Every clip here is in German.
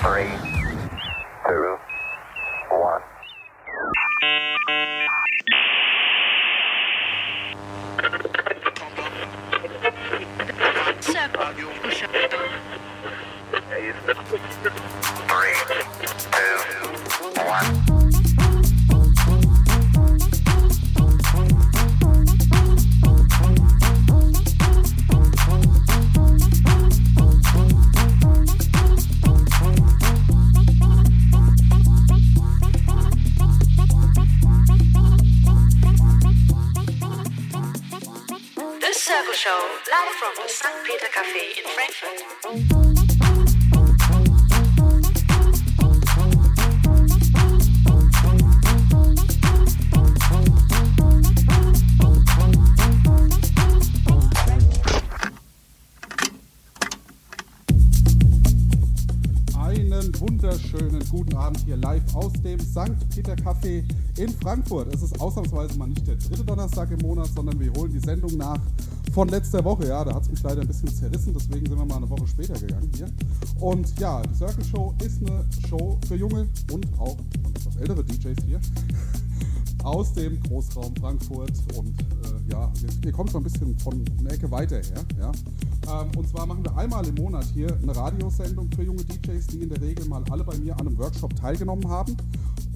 Three, two, Frankfurt. Es ist ausnahmsweise mal nicht der dritte Donnerstag im Monat, sondern wir holen die Sendung nach von letzter Woche. Ja, da hat es mich leider ein bisschen zerrissen, deswegen sind wir mal eine Woche später gegangen hier. Und ja, die Circle Show ist eine Show für junge und auch etwas ältere DJs hier aus dem Großraum Frankfurt und äh, ja, ihr, ihr kommt schon ein bisschen von einer Ecke weiter her. Ja? Ähm, und zwar machen wir einmal im Monat hier eine Radiosendung für junge DJs, die in der Regel mal alle bei mir an einem Workshop teilgenommen haben.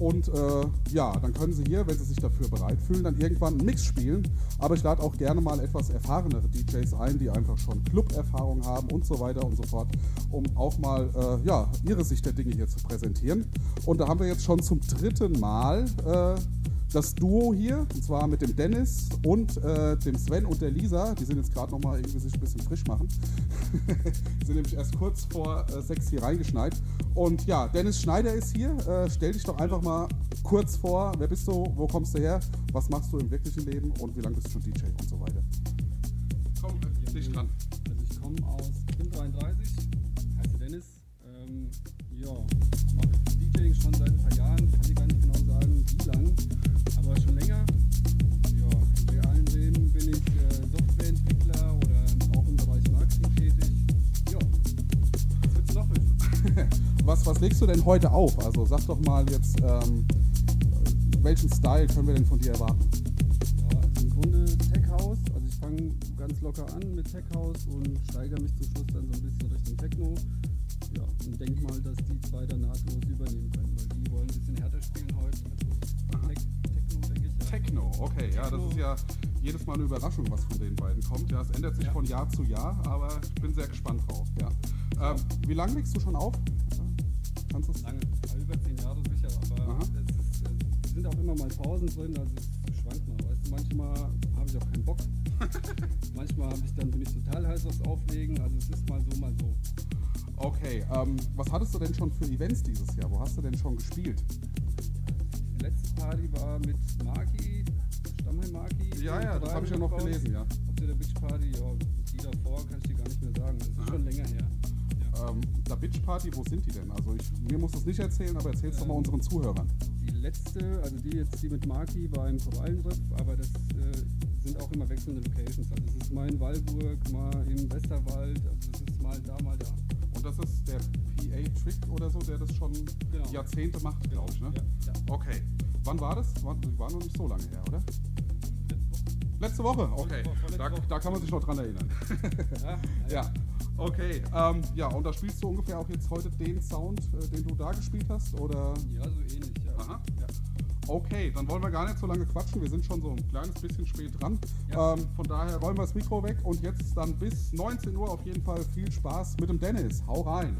Und äh, ja, dann können sie hier, wenn sie sich dafür bereit fühlen, dann irgendwann einen Mix spielen. Aber ich lade auch gerne mal etwas erfahrenere DJs ein, die einfach schon Club-Erfahrung haben und so weiter und so fort, um auch mal äh, ja, ihre Sicht der Dinge hier zu präsentieren. Und da haben wir jetzt schon zum dritten Mal äh, das Duo hier, und zwar mit dem Dennis und äh, dem Sven und der Lisa. Die sind jetzt gerade nochmal irgendwie sich ein bisschen frisch machen. die sind nämlich erst kurz vor äh, sechs hier reingeschneit. Und ja, Dennis Schneider ist hier. Äh, stell dich doch einfach mal kurz vor. Wer bist du? Wo kommst du her? Was machst du im wirklichen Leben? Und wie lange bist du schon DJ und so weiter? Komm, dich dran. Also ich komme aus, ich bin 33, heiße Dennis. Ähm, ja, mache DJing schon seit ein paar Jahren, kann ich gar nicht genau sagen, wie lang, aber schon länger. Ja, im realen Leben bin ich äh, Softwareentwickler oder auch im Bereich Marketing tätig. Ja, was willst du noch wissen? Was, was legst du denn heute auf? Also sag doch mal jetzt, ähm, welchen Style können wir denn von dir erwarten? Ja, also im Grunde Tech House. Also ich fange ganz locker an mit Tech House und steigere mich zum Schluss dann so ein bisschen Richtung Techno. Ja, und denke mal, dass die zwei dann nahtlos übernehmen können, weil die wollen ein bisschen härter spielen heute. Also Tech, Techno, okay, ja, das ist ja jedes Mal eine Überraschung, was von den beiden kommt. Ja, es ändert sich Ja. von Jahr zu Jahr, aber ich bin sehr gespannt drauf. Ja. Ähm, wie lange legst du schon auf? Kannst du? Lange, ja, über zehn Jahre sicher, aber es, ist, es sind auch immer mal Pausen drin, also es schwankt mal. Weißt du, manchmal habe ich auch keinen Bock. manchmal habe ich dann bin ich total heiß aufs Auflegen, also es ist mal so, mal so. Okay, ähm, was hattest du denn schon für Events dieses Jahr? Wo hast du denn schon gespielt? Die letzte Party war mit Maki, Stammheim Maki. Ja, ja, das habe ich ja noch gelesen, ja. Auf der Beach Party, ja, die davor kann ich dir gar nicht mehr sagen. Das ist Aha. schon länger her. Ja. Ähm, der Bitch Party, wo sind die denn? Also ich, mir muss das nicht erzählen, aber erzähl's doch mal Ähm, unseren Zuhörern. Die letzte, also die jetzt die mit Maki, war im Korallenriff, aber das äh, sind auch immer wechselnde Locations. Also es ist mal in Walburg, mal im Westerwald, also es ist mal da, mal da. Und das ist der PA Trick oder so, der das schon Genau. Jahrzehnte macht, glaube ich, ne? Ja, ja. Okay. Wann war das? War, war noch nicht so lange her, oder? Letzte Woche, okay. Da, da kann man sich noch dran erinnern. Ja, ja, okay. Ähm, ja, und da spielst du ungefähr auch jetzt heute den Sound, äh, den du da gespielt hast, oder? ja, so ähnlich, ja. Aha. ja. Okay, dann wollen wir gar nicht so lange quatschen. Wir sind schon so ein kleines bisschen spät dran. Ja. Ähm, von daher räumen wir das Mikro weg und jetzt dann bis 19 Uhr auf jeden Fall viel Spaß mit dem Dennis. Hau rein.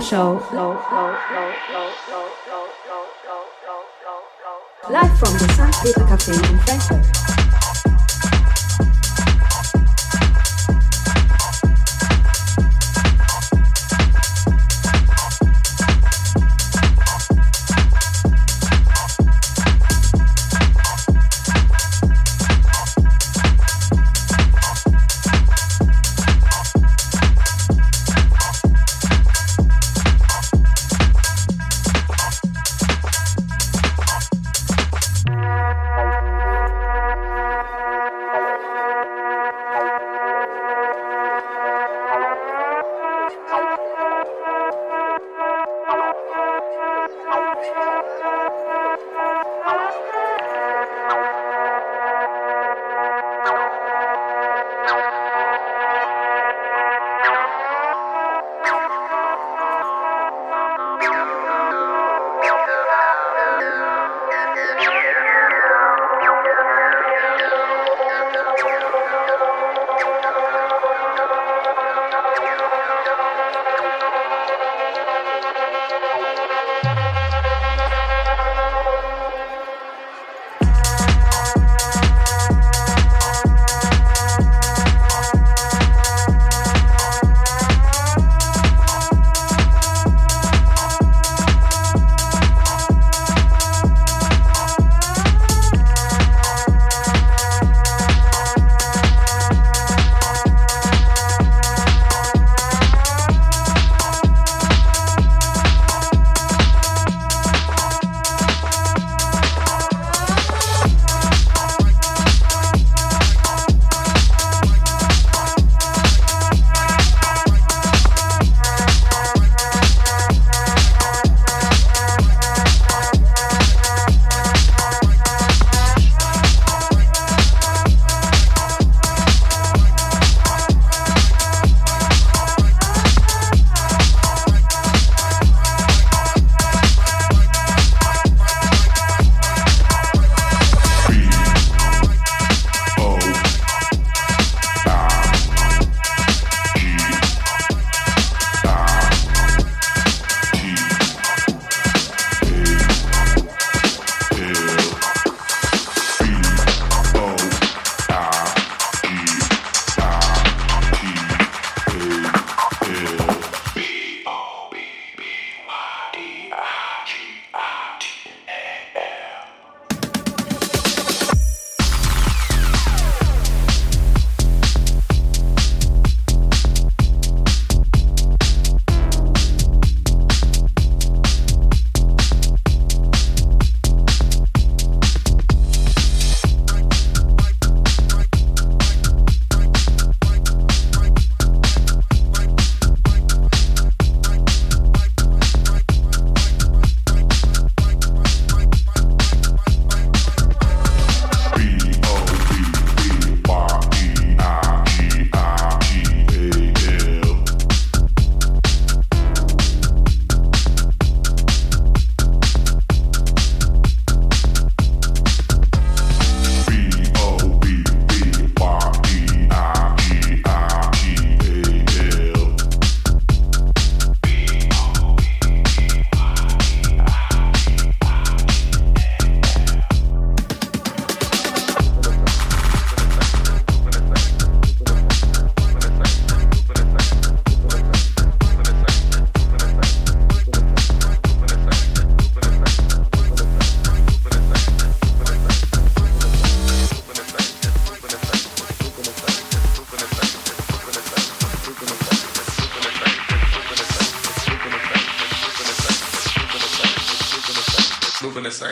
The Show. Live from the. Peter Cafe in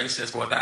Moving the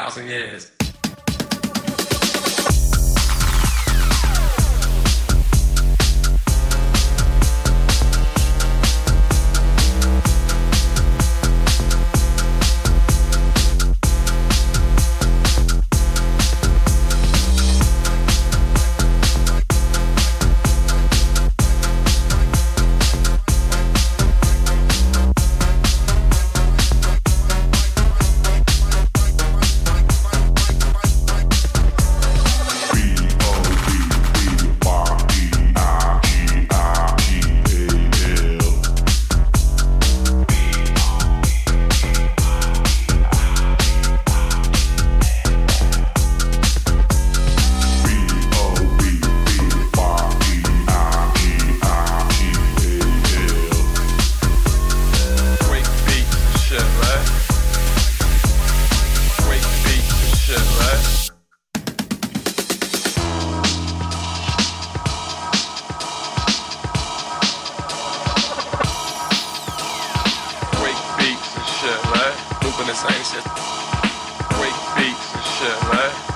Break beats and shit.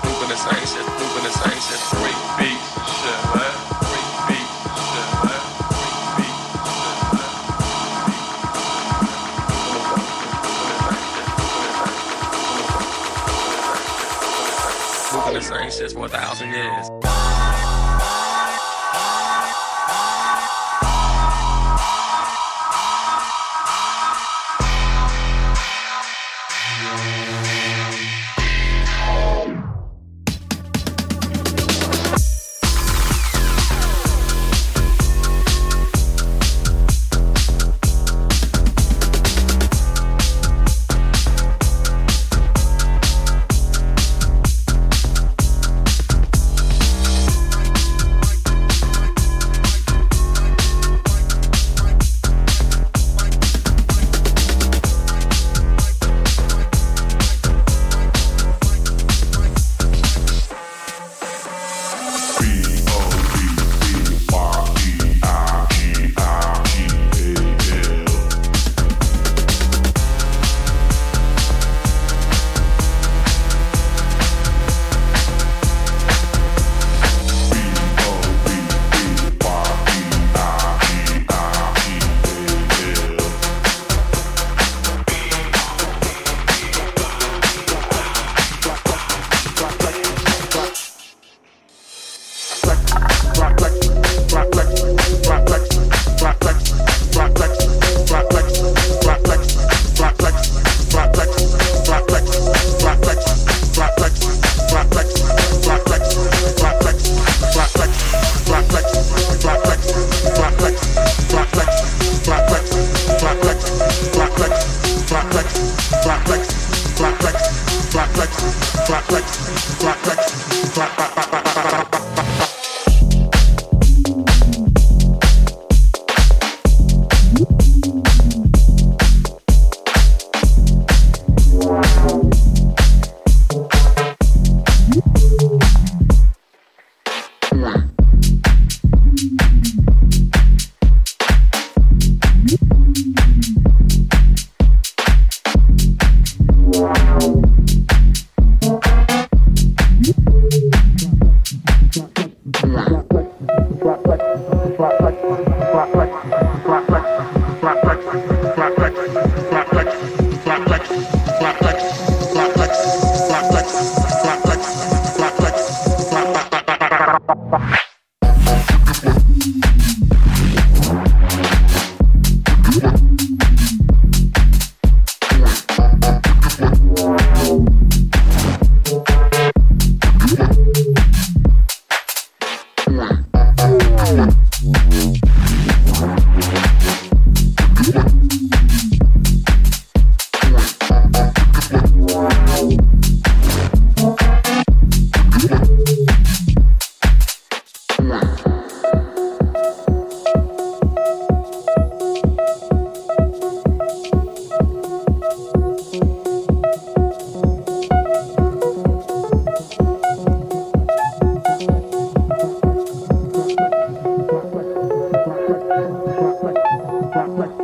Moving the same shit, moving the same shit. Beats and shit, beats and shit, Moving the same shit for a thousand years. Let's go.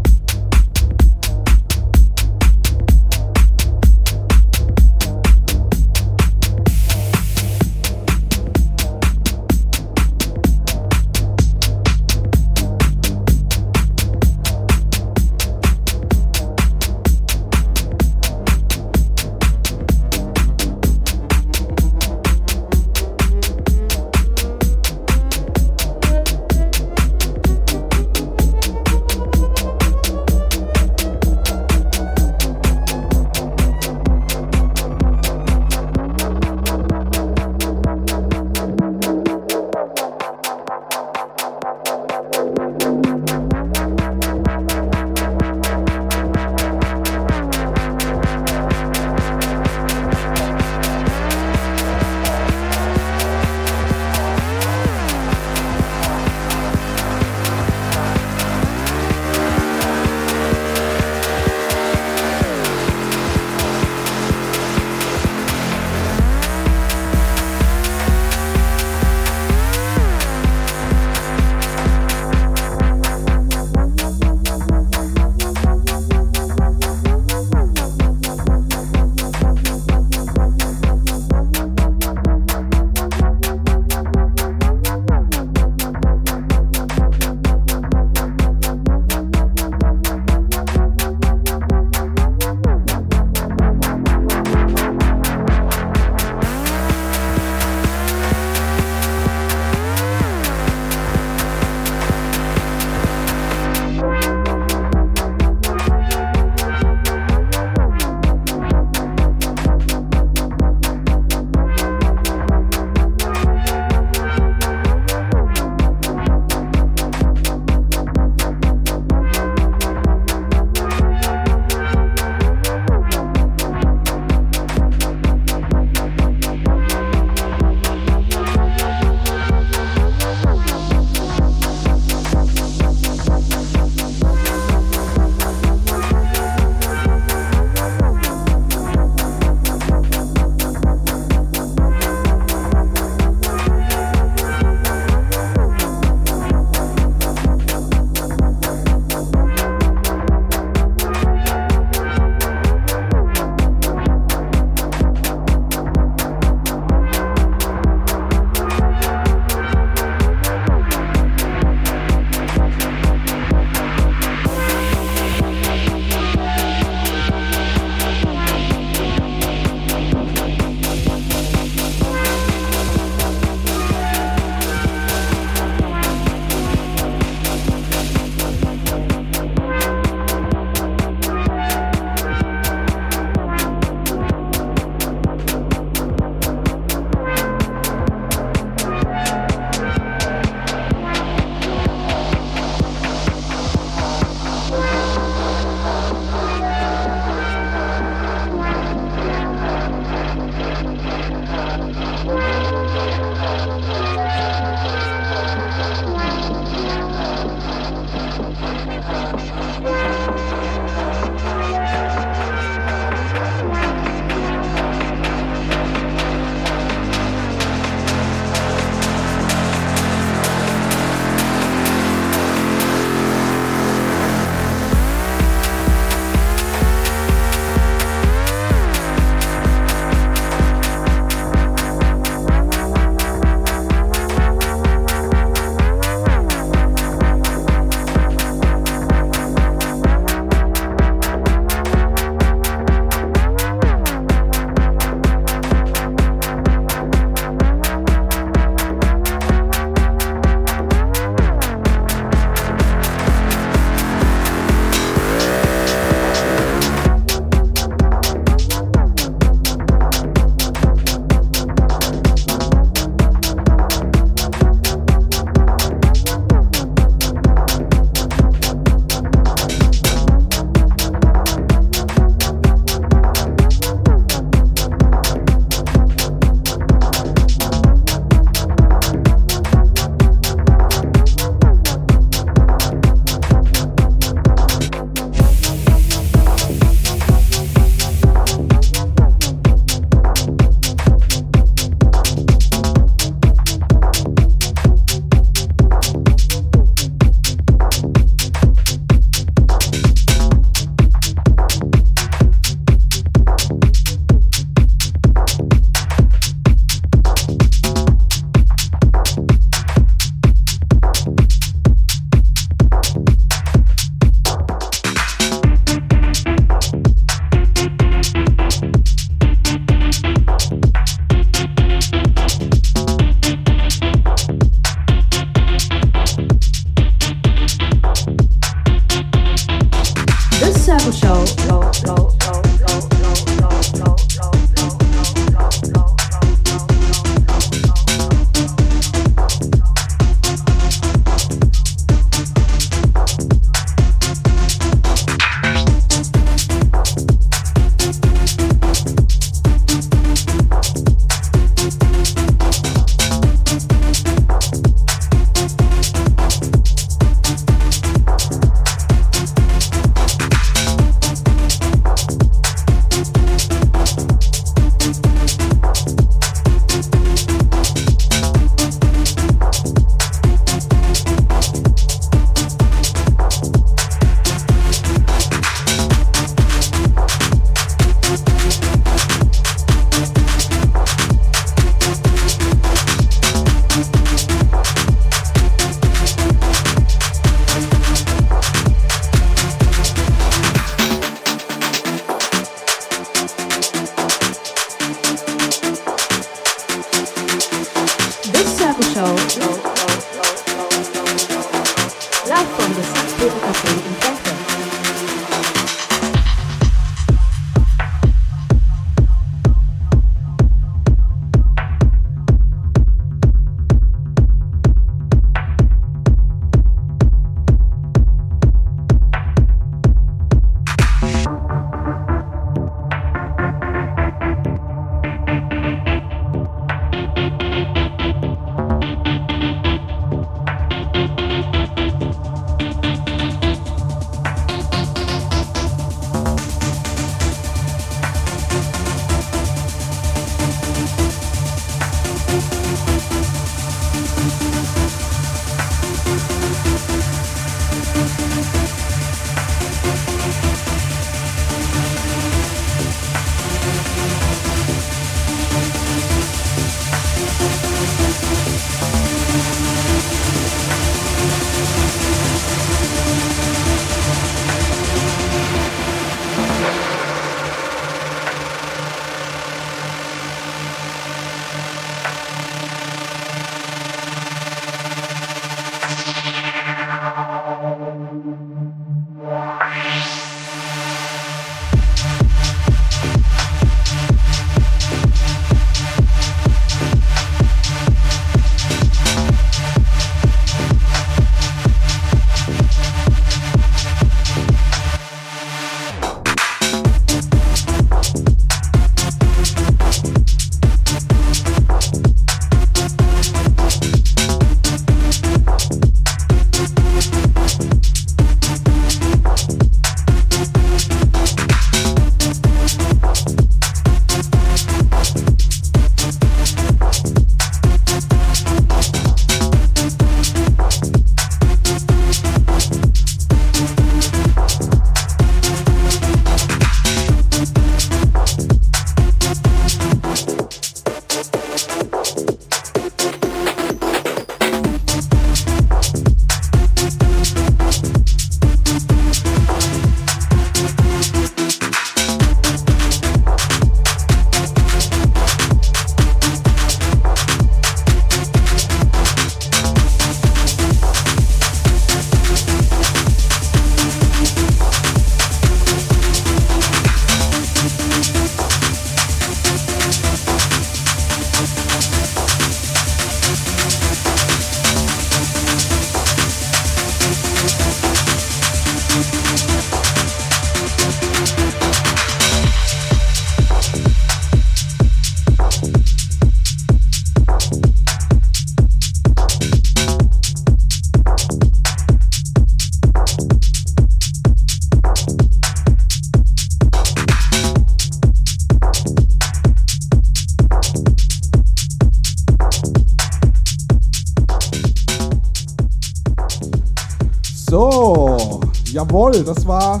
Jawohl, das war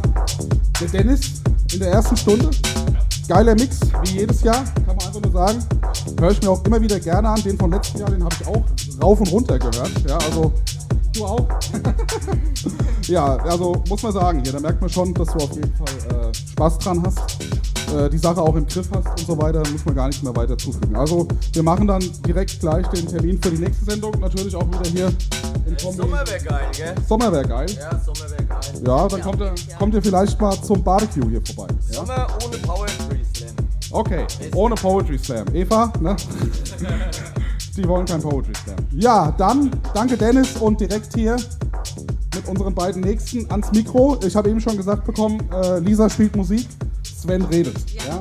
der Dennis in der ersten Stunde. Geiler Mix, wie jedes Jahr, kann man einfach nur sagen. Höre ich mir auch immer wieder gerne an. Den vom letzten Jahr, den habe ich auch rauf und runter gehört. Ja, also du auch. ja, also muss man sagen, hier, da merkt man schon, dass du auf jeden Fall äh, Spaß dran hast. Äh, die Sache auch im Griff hast und so weiter, muss man gar nicht mehr weiter zufügen. Also wir machen dann direkt gleich den Termin für die nächste Sendung, natürlich auch wieder hier in die Kombi. Sommer wäre geil, gell? Sommer wäre geil. Ja, Sommer wäre geil. Ja, dann kommt ihr, kommt ihr vielleicht mal zum Barbecue hier vorbei. Ja? Sommer ohne Poetry Slam. Okay, ohne Poetry Slam. Eva, ne? Die wollen kein Poetry Slam. Ja, dann danke Dennis und direkt hier mit unseren beiden Nächsten ans Mikro. Ich habe eben schon gesagt bekommen, äh, Lisa spielt Musik, Sven redet. Ja.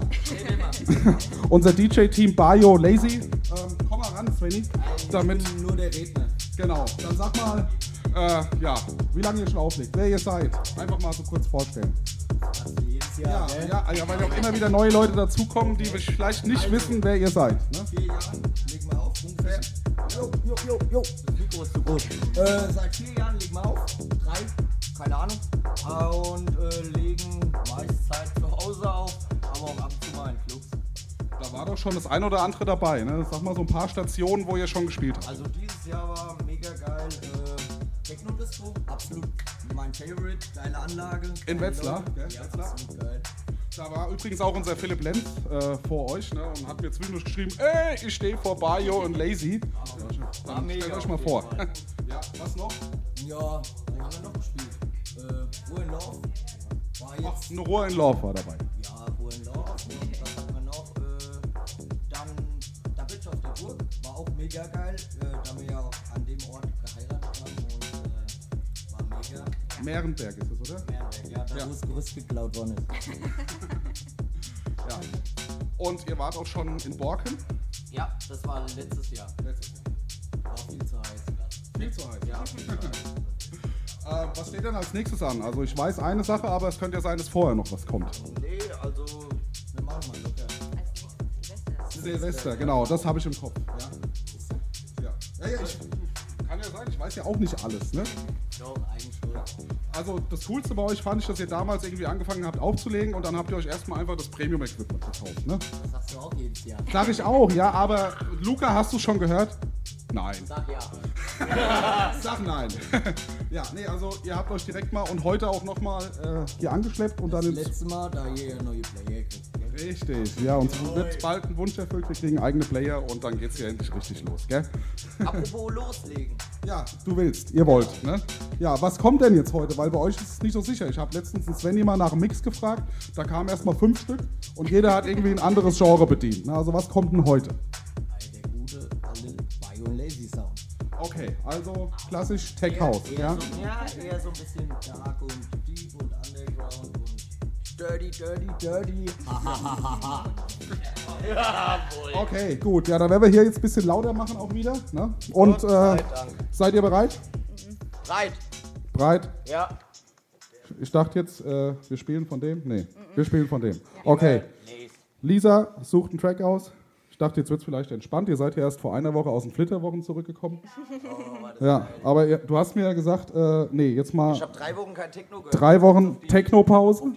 Unser DJ-Team Bayo Lazy. Ähm, komm mal ran, Svenny. Damit, Nur der Redner. genau, dann sag mal, äh, ja, wie lange ihr schon auflegt, wer ihr seid. Einfach mal so kurz vorstellen. Also jedes Ja, Jahr, gell? ja, ja, weil ja auch immer wieder neue Leute dazukommen, die vielleicht nicht wissen, wer ihr seid. Ne? Vier Jahren, leg mal auf, ungefähr. Jo, jo, jo, jo. Das Mikro ist zu groß. Äh, seit vier Jahren legen wir auf. Drei, keine Ahnung. Und äh, legen meist Zeit zu Hause auf, aber auch ab und zu mal in Clubs. Da war doch schon das ein oder andere dabei. Ne? Sag mal so ein paar Stationen, wo ihr schon gespielt habt. Also dieses Jahr war mega geil. Äh, Techno-Disco, absolut mein Favorite. Geile Anlage. In Wetzlar, gell? Ja, Wetzlar. absolut geil. Da war übrigens auch unser Philipp Lenz äh, vor euch ne? und hat mir zwischendurch geschrieben, ey, ich stehe vor Bayo und Lazy. War Dann stellt euch mal vor. Ja, was noch? Ja, wo haben wir noch gespielt? Äh, Ruhe in Love. War Ach, jetzt. eine Ruhe in Love war dabei. Ja, Ruhe in Love. Und was hatten wir noch? Äh, dann Da Bitch auf der Burg. War auch mega geil. Äh, Mehrenberg ist es, oder? Mehrweg, ja, da Ja. wo das Gerüst geklaut worden ist. Ja. Und ihr wart auch schon in Borken? Ja, das war letztes Jahr. Letztes Jahr. War viel zu heiß. Ja. Viel zu heiß. Ja, viel zu heiß. Äh, was steht denn als nächstes an? Also ich weiß eine Sache, aber es könnte ja sein, dass vorher noch was kommt. Nee, also, wir machen mal locker. Silvester, genau, das habe ich im Kopf. Ja. Ja. Ja, ja, ich, kann ja sein, ich weiß ja auch nicht alles. Ne? Doch, eigentlich schon. Also das Coolste bei euch fand ich, dass ihr damals irgendwie angefangen habt aufzulegen und dann habt ihr euch erstmal einfach das Premium-Equipment gekauft. Ne? Das sagst du auch jedes Jahr. Sag ich auch, ja, aber Luca, hast du schon gehört? Nein. Sag ja. Sag nein. ja, nee, also ihr habt euch direkt mal und heute auch nochmal äh, hier angeschleppt und dann Das letzte Mal, da ihr ja neue Player kriegt. Richtig, ja, uns wird bald ein Wunsch erfüllt, wir kriegen eigene Player und dann geht's hier endlich richtig los, gell? Apropos loslegen. Ja, du willst, ihr wollt, ne? Ja, was kommt denn jetzt heute? Weil bei euch ist es nicht so sicher. Ich habe letztens einen mal nach dem Mix gefragt, da kamen erstmal fünf Stück und jeder hat irgendwie ein anderes Genre bedient. Ne? Also was kommt denn heute? Der gute alte Bio Lazy Sound. Okay, also klassisch Tech House, eher, ja? So, ja, eher so ein bisschen dark und deep und underground dirty, dirty, dirty. Okay, gut, ja, dann werden wir hier jetzt ein bisschen lauter machen auch wieder. Ne? Und äh, seid ihr bereit? Right. Bereit? Ja. Ich dachte jetzt, äh, wir spielen von dem? Nee, wir spielen von dem. Okay. Lisa sucht einen Track aus. Ich dachte, jetzt wird es vielleicht entspannt. Ihr seid ja erst vor einer Woche aus den Flitterwochen zurückgekommen. Ja, aber ihr, du hast mir ja gesagt, äh, nee, jetzt mal Ich habe drei Wochen kein Techno gehört. drei Wochen Auf die- Technopause.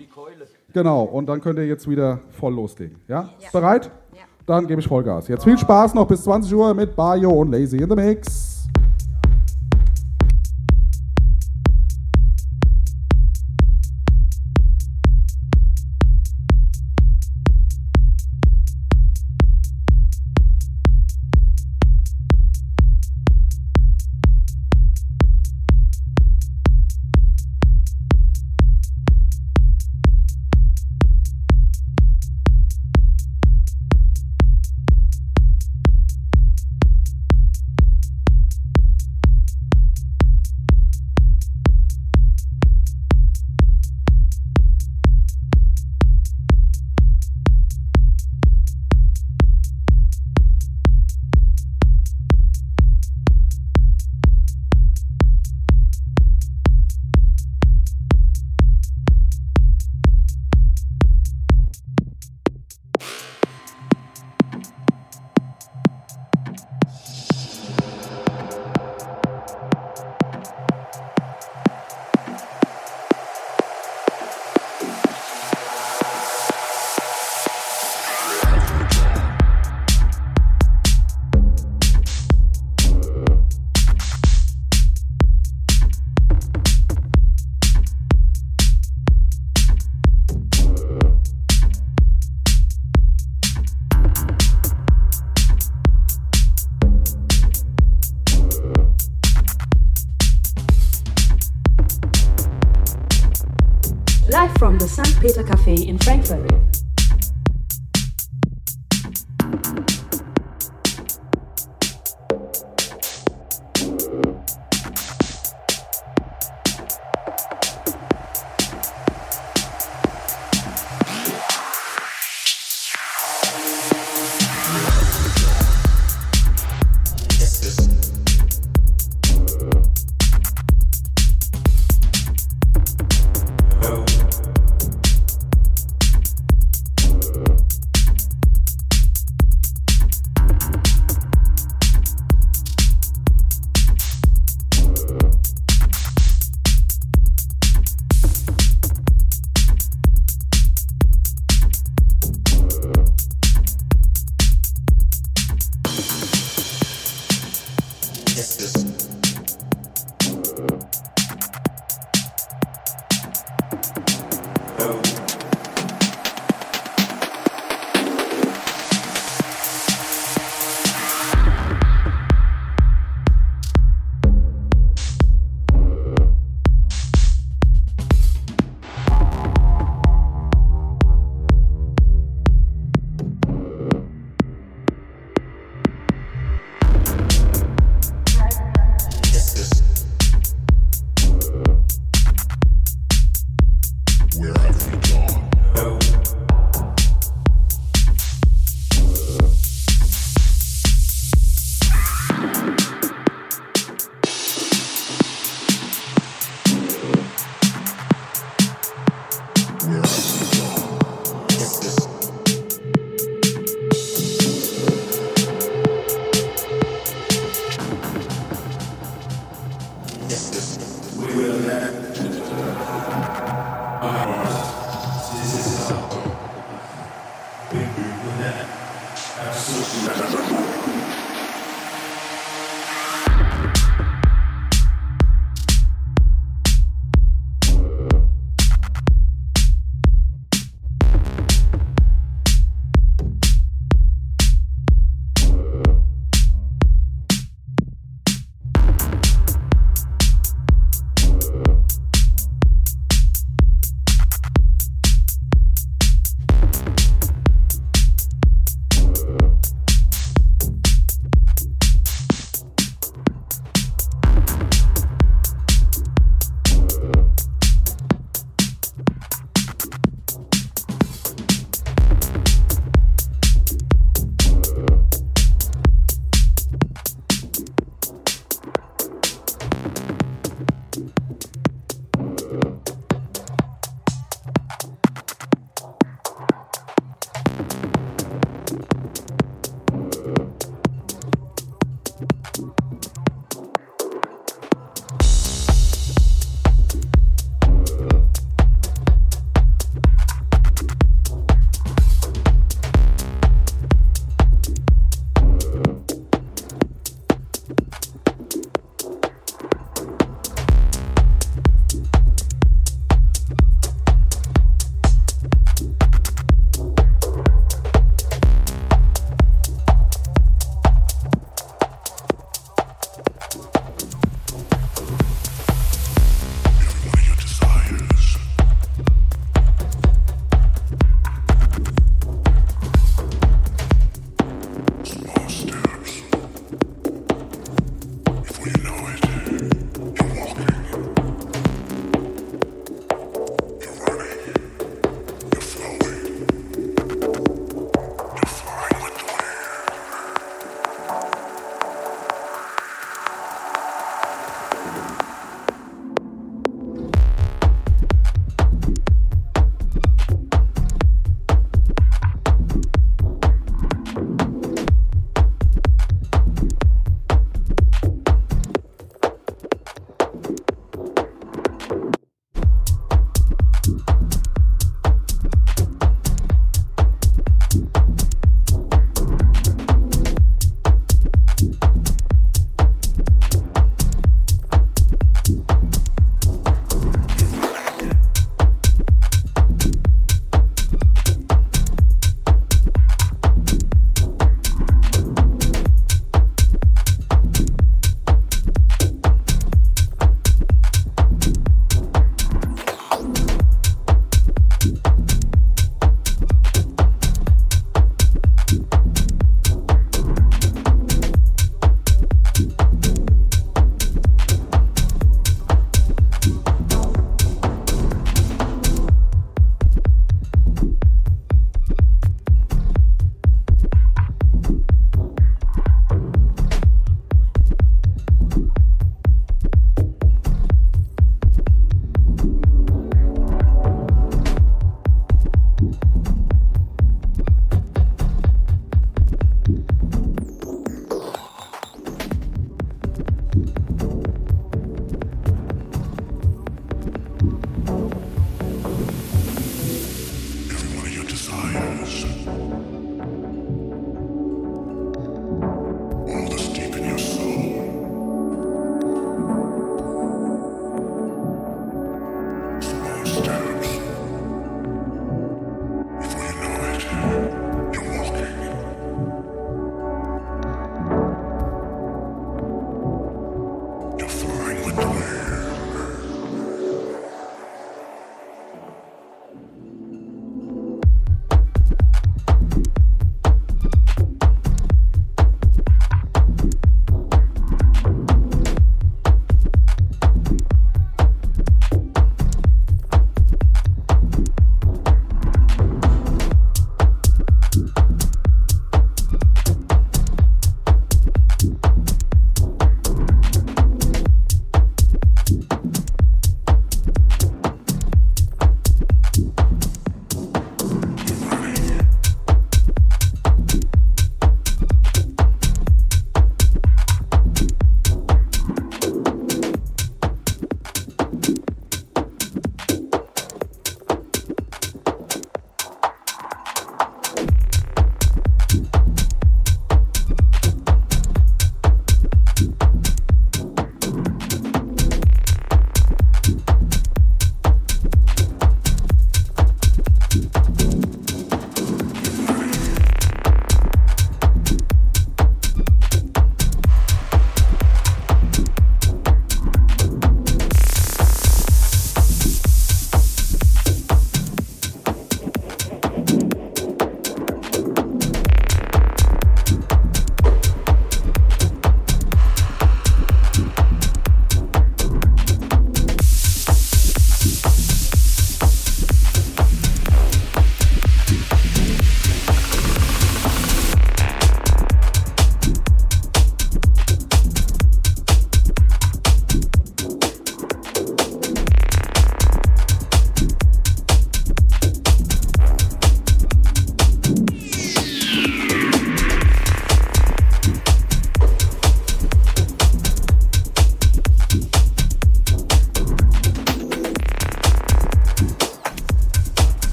Genau, und dann könnt ihr jetzt wieder voll loslegen. Ja? Bereit? Dann gebe ich Vollgas. Jetzt viel Spaß noch bis 20 Uhr mit Bayo und Lazy in the Mix.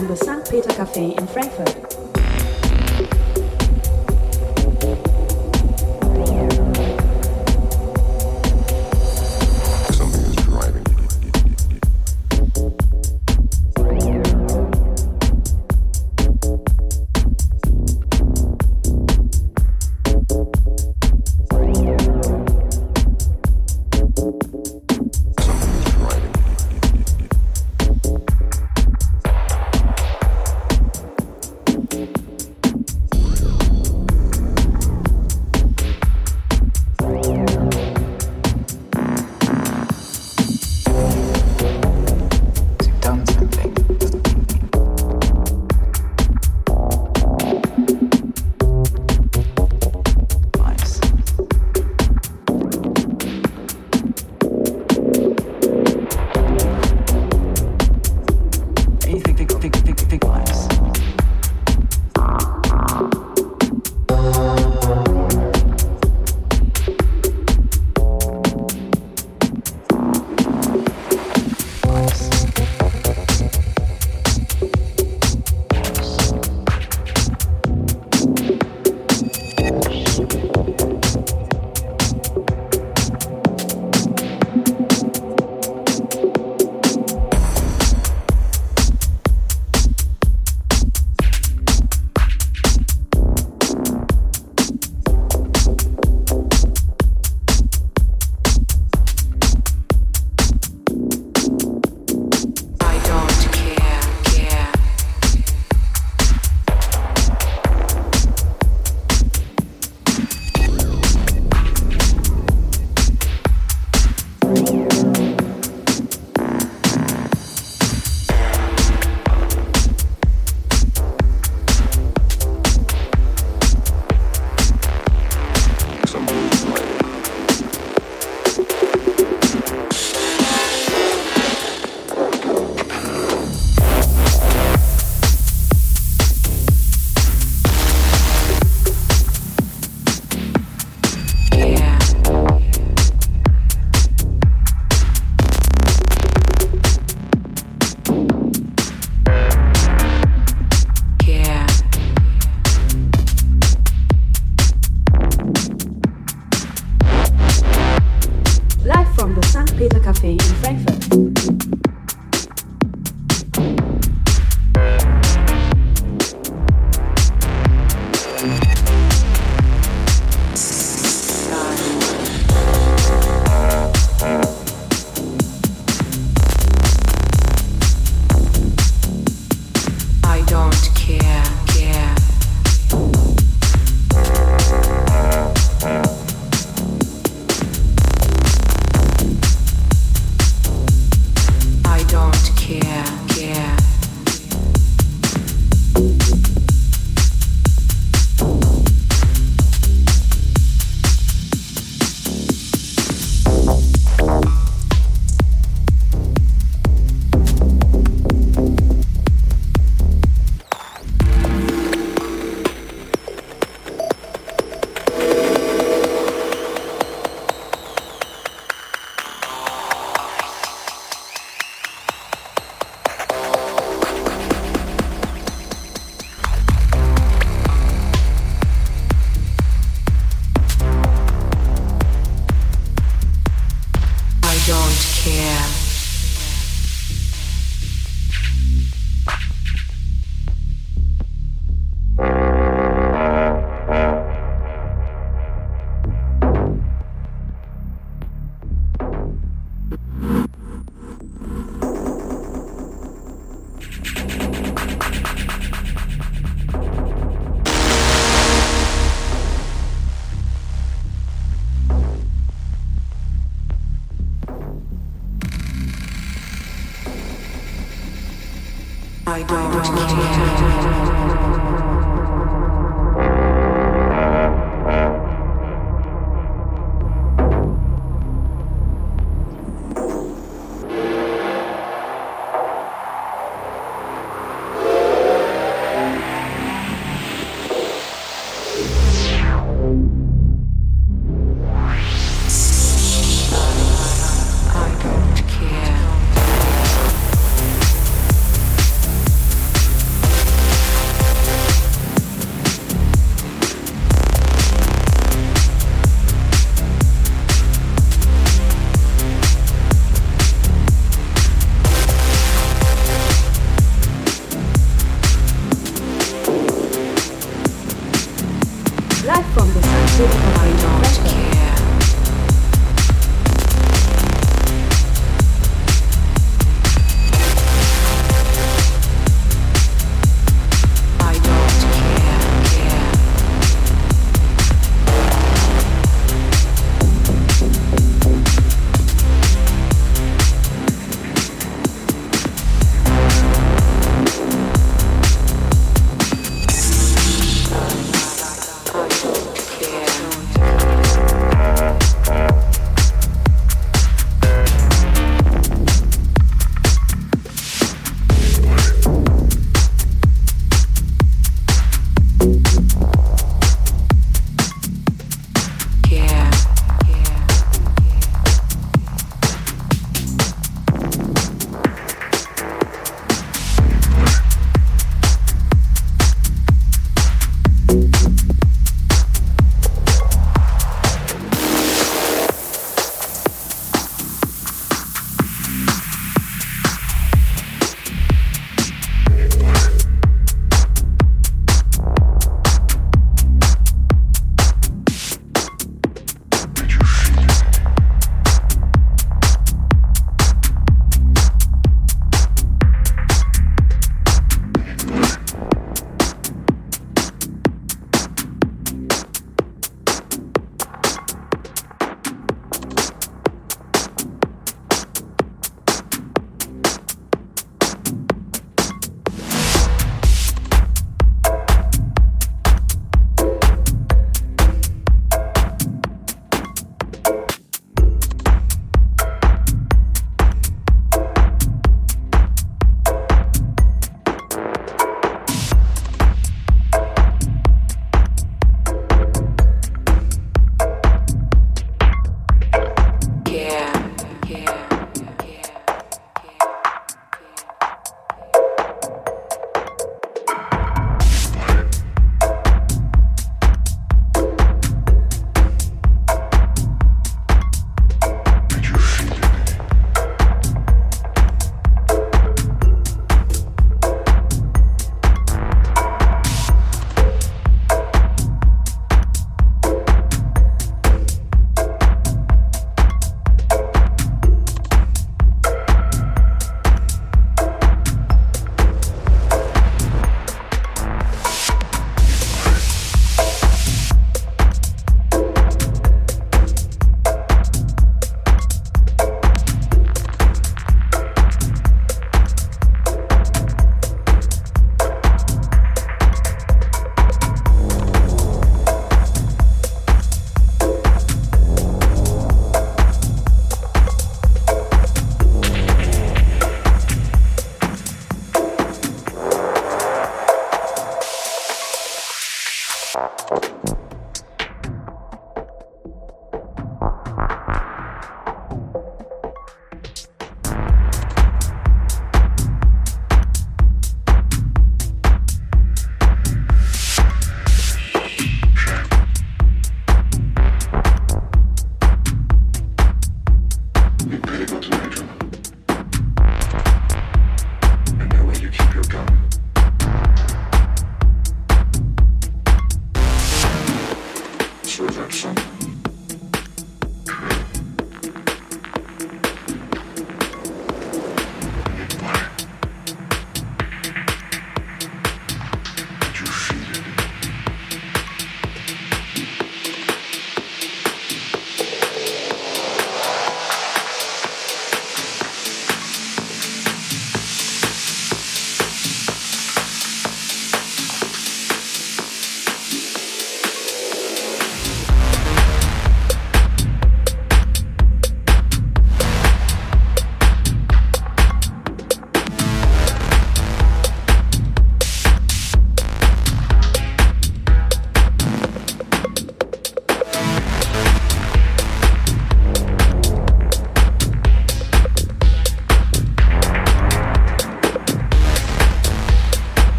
From the St. Peter Café in Frankfurt.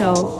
Show.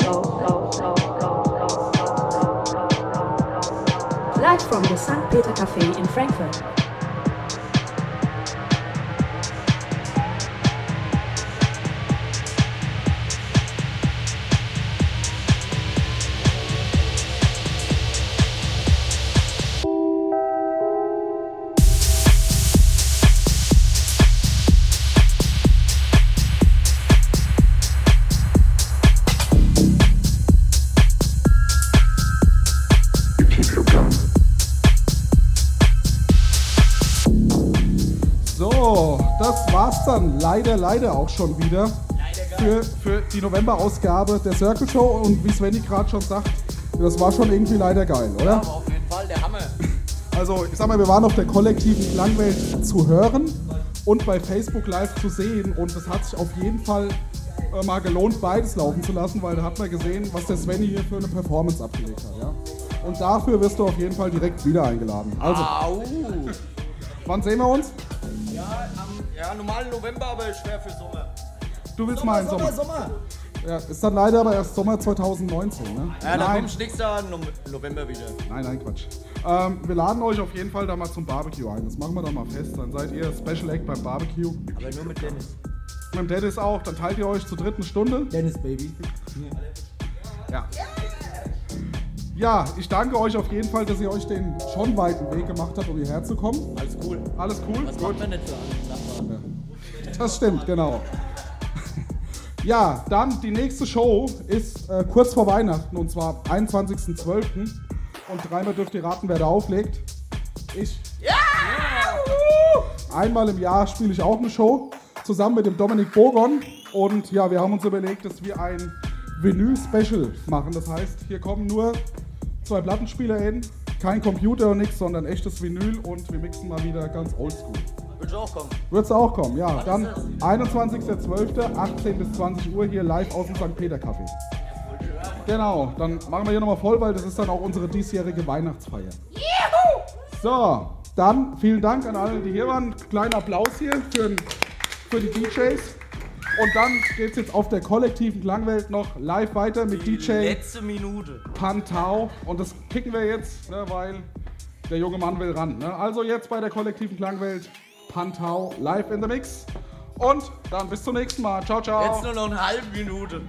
Dann leider, auch schon wieder für, für die November-Ausgabe der Circle Show. Und wie Svenny gerade schon sagt, das war schon irgendwie leider geil, oder? Aber auf jeden Fall der Hammer. Also, ich sag mal, wir waren auf der kollektiven Klangwelt zu hören und bei Facebook live zu sehen. Und es hat sich auf jeden Fall äh, mal gelohnt, beides laufen zu lassen, weil da hat man gesehen, was der Svenny hier für eine Performance abgelegt hat. Ja? Und dafür wirst du auf jeden Fall direkt wieder eingeladen. Also, Au. wann sehen wir uns? Ja, am ja, normalen November, aber schwer für Sommer. Du willst mal Sommer, einen Sommer, Sommer. Sommer. Ja, ist dann leider aber erst Sommer 2019, ne? Ja, dann kommst du nächstes Jahr November wieder. nein, nein, Quatsch. Ähm, wir laden euch auf jeden Fall da mal zum Barbecue ein. Das machen wir doch mal fest. Dann seid ihr Special Egg beim Barbecue. Aber nur mit Dennis. Mit dem Dennis auch. Dann teilt ihr euch zur dritten Stunde. Dennis, Baby. Ja. Ja, ich danke euch auf jeden Fall, dass ihr euch den schon weiten Weg gemacht habt, um hierher zu kommen. Alles cool. Alles cool? Was macht man nicht für Nachbarn? Das stimmt, genau. Ja, dann die nächste Show ist äh, kurz vor Weihnachten und zwar am 21.12. Und dreimal dürft ihr raten, wer da auflegt. Ich. Ja! Einmal im Jahr spiele ich auch eine Show zusammen mit dem Dominik Bogon. Und ja, wir haben uns überlegt, dass wir ein Vinyl-Special machen. Das heißt, hier kommen nur zwei Plattenspieler hin, kein Computer und nichts, sondern echtes Vinyl und wir mixen mal wieder ganz oldschool. Willst du auch kommen? Wird's auch kommen, ja. Dann 21.12., 18 bis 20 Uhr hier live aus dem St. Peter Café. Genau, dann machen wir hier nochmal voll, weil das ist dann auch unsere diesjährige Weihnachtsfeier. So, dann vielen Dank an alle, die hier waren. Kleiner Applaus hier für, für die DJs. Und dann geht's jetzt auf der kollektiven Klangwelt noch live weiter mit DJ Letzte Minute. Pantau. Und das kicken wir jetzt, ne, weil der junge Mann will ran. Ne? Also jetzt bei der kollektiven Klangwelt Pantau live in the Mix. Und dann bis zum nächsten Mal. Ciao, ciao. Jetzt nur noch eine halbe Minute.